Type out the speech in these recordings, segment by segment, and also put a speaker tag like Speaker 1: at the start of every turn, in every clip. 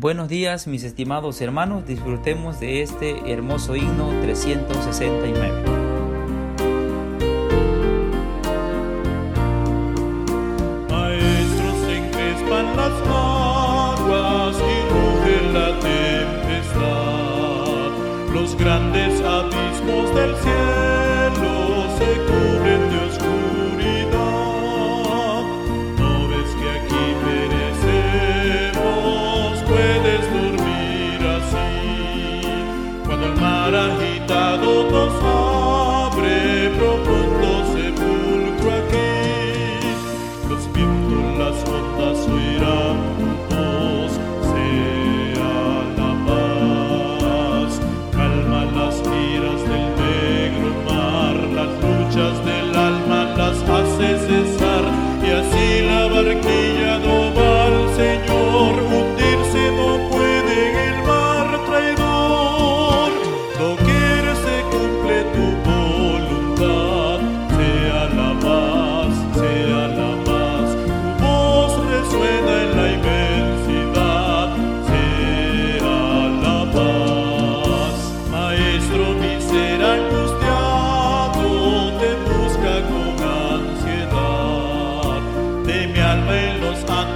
Speaker 1: Buenos días mis estimados hermanos, disfrutemos de este hermoso himno 369.
Speaker 2: Maestros encrespan las aguas y ruge la tempestad. Los grandes abismos del cielo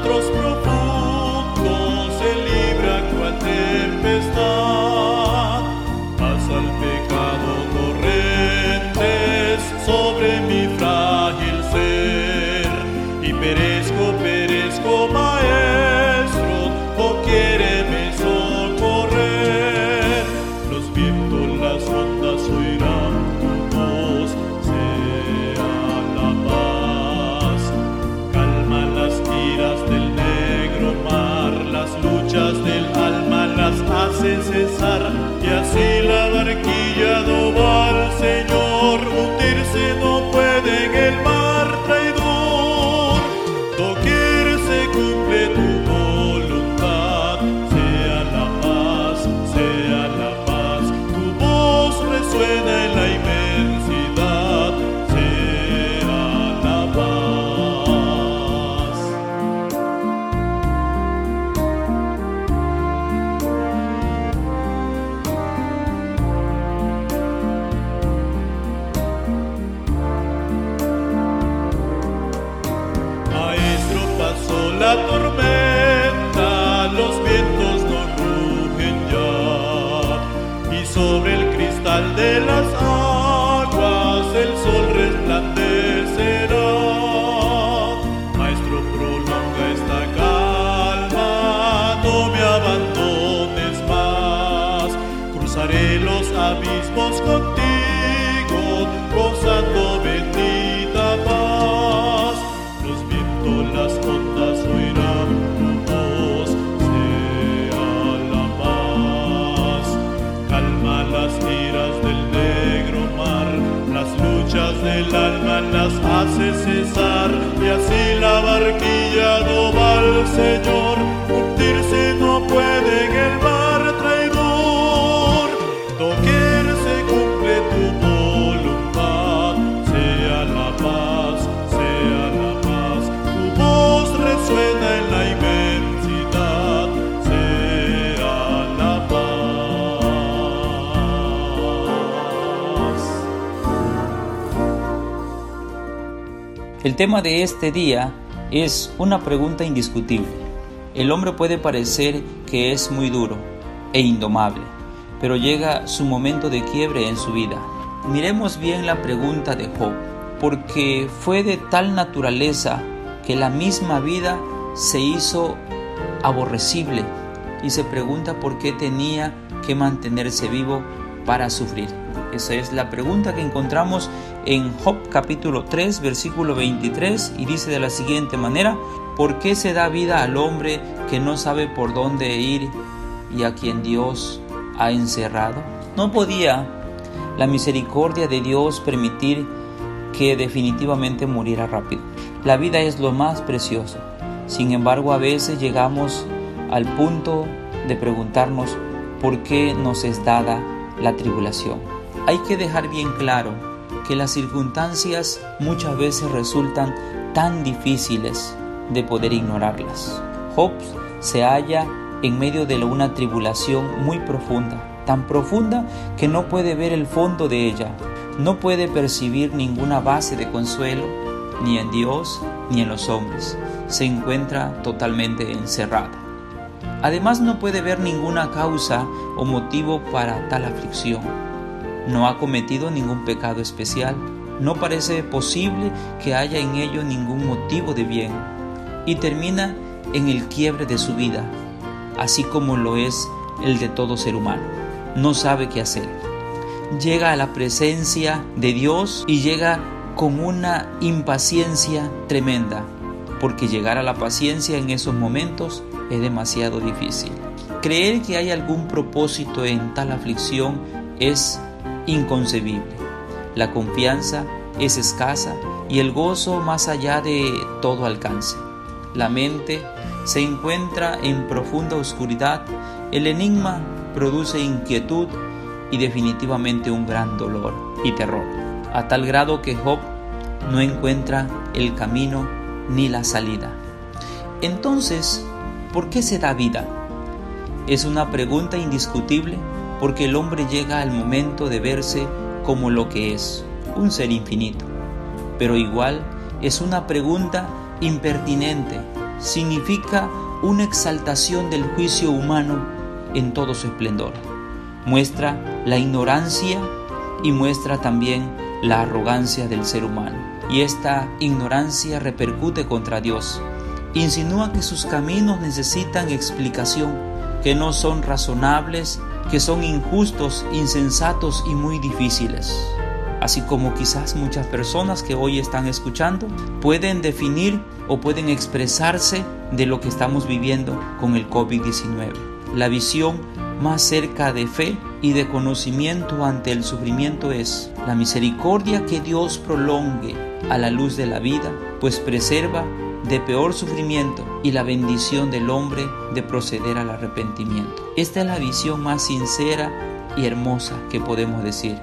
Speaker 2: los y así la barquilla no va al Señor, hundirse no puede en el mar traidor. Doquier se cumple tu voluntad, sea la paz, sea la paz. Tu voz resuena Señor, hundirse no puede en el mar traidor. Doquier se cumple tu voluntad, sea la paz, sea la paz. Tu voz resuena en la inmensidad, sea la paz.
Speaker 1: El tema de este día es una pregunta indiscutible. El hombre puede parecer que es muy duro e indomable, pero llega su momento de quiebre en su vida. Miremos bien la pregunta de Job, porque fue de tal naturaleza que la misma vida se hizo aborrecible y se pregunta por qué tenía que mantenerse vivo para sufrir. Esa es la pregunta que encontramos en Job capítulo 3 versículo 23 y dice de la siguiente manera, ¿por qué se da vida al hombre que no sabe por dónde ir y a quien Dios ha encerrado? No podía la misericordia de Dios permitir que definitivamente muriera rápido. La vida es lo más precioso. Sin embargo, a veces llegamos al punto de preguntarnos por qué nos es dada la tribulación. Hay que dejar bien claro que las circunstancias muchas veces resultan tan difíciles de poder ignorarlas. Job se halla en medio de una tribulación muy profunda, tan profunda que no puede ver el fondo de ella, no puede percibir ninguna base de consuelo, ni en Dios ni en los hombres, se encuentra totalmente encerrada. Además no puede ver ninguna causa o motivo para tal aflicción. No ha cometido ningún pecado especial, no parece posible que haya en ello ningún motivo de bien, y termina en el quiebre de su vida, así como lo es el de todo ser humano. No sabe qué hacer. Llega a la presencia de Dios y llega con una impaciencia tremenda, porque llegar a la paciencia en esos momentos es demasiado difícil. Creer que hay algún propósito en tal aflicción es inconcebible. La confianza es escasa y el gozo más allá de todo alcance. La mente se encuentra en profunda oscuridad, el enigma produce inquietud y definitivamente un gran dolor y terror, a tal grado que Job no encuentra el camino ni la salida. Entonces, ¿por qué se da vida? Es una pregunta indiscutible porque el hombre llega al momento de verse como lo que es, un ser infinito. Pero igual es una pregunta impertinente, significa una exaltación del juicio humano en todo su esplendor. Muestra la ignorancia y muestra también la arrogancia del ser humano. Y esta ignorancia repercute contra Dios. Insinúa que sus caminos necesitan explicación, que no son razonables, que son injustos, insensatos y muy difíciles así como quizás muchas personas que hoy están escuchando pueden definir o pueden expresarse de lo que estamos viviendo con el COVID-19. La visión más cerca de fe y de conocimiento ante el sufrimiento es la misericordia que Dios prolongue a la luz de la vida, pues preserva de peor sufrimiento y la bendición del hombre de proceder al arrepentimiento. Esta es la visión más sincera y hermosa que podemos decir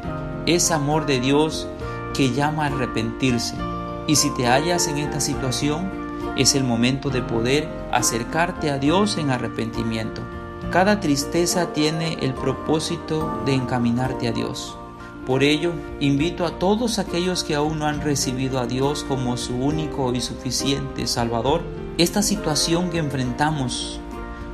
Speaker 1: es amor de Dios que llama a arrepentirse. Y si te hallas en esta situación, es el momento de poder acercarte a Dios en arrepentimiento. Cada tristeza tiene el propósito de encaminarte a Dios. Por ello, invito a todos aquellos que aún no han recibido a Dios como su único y suficiente Salvador, esta situación que enfrentamos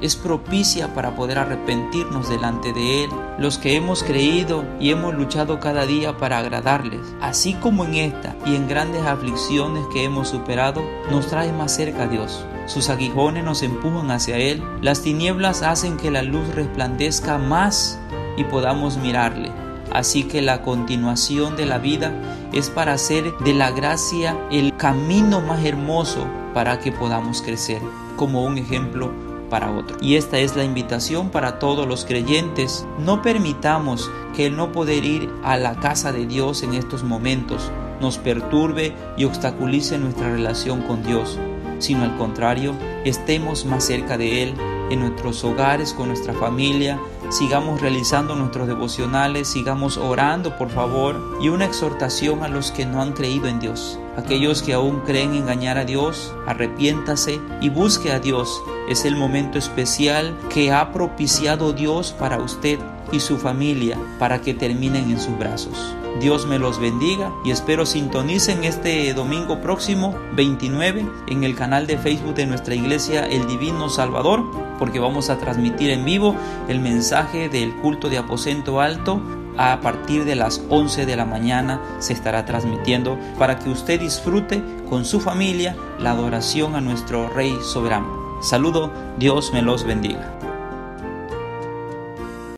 Speaker 1: es propicia para poder arrepentirnos delante de Él, los que hemos creído y hemos luchado cada día para agradarles, así como en esta y en grandes aflicciones que hemos superado, nos trae más cerca a Dios. Sus aguijones nos empujan hacia Él, las tinieblas hacen que la luz resplandezca más y podamos mirarle. Así que la continuación de la vida es para hacer de la gracia el camino más hermoso para que podamos crecer, como un ejemplo para otro. Y esta es la invitación para todos los creyentes. No permitamos que el no poder ir a la casa de Dios en estos momentos nos perturbe y obstaculice nuestra relación con Dios, sino al contrario, estemos más cerca de Él en nuestros hogares, con nuestra familia, sigamos realizando nuestros devocionales, sigamos orando por favor y una exhortación a los que no han creído en Dios. Aquellos que aún creen engañar a Dios, arrepiéntase y busque a Dios. Es el momento especial que ha propiciado Dios para usted y su familia para que terminen en sus brazos. Dios me los bendiga y espero sintonicen este domingo próximo 29 en el canal de Facebook de nuestra iglesia El Divino Salvador porque vamos a transmitir en vivo el mensaje del culto de aposento alto a partir de las 11 de la mañana se estará transmitiendo para que usted disfrute con su familia la adoración a nuestro Rey soberano. Saludo, Dios me los bendiga.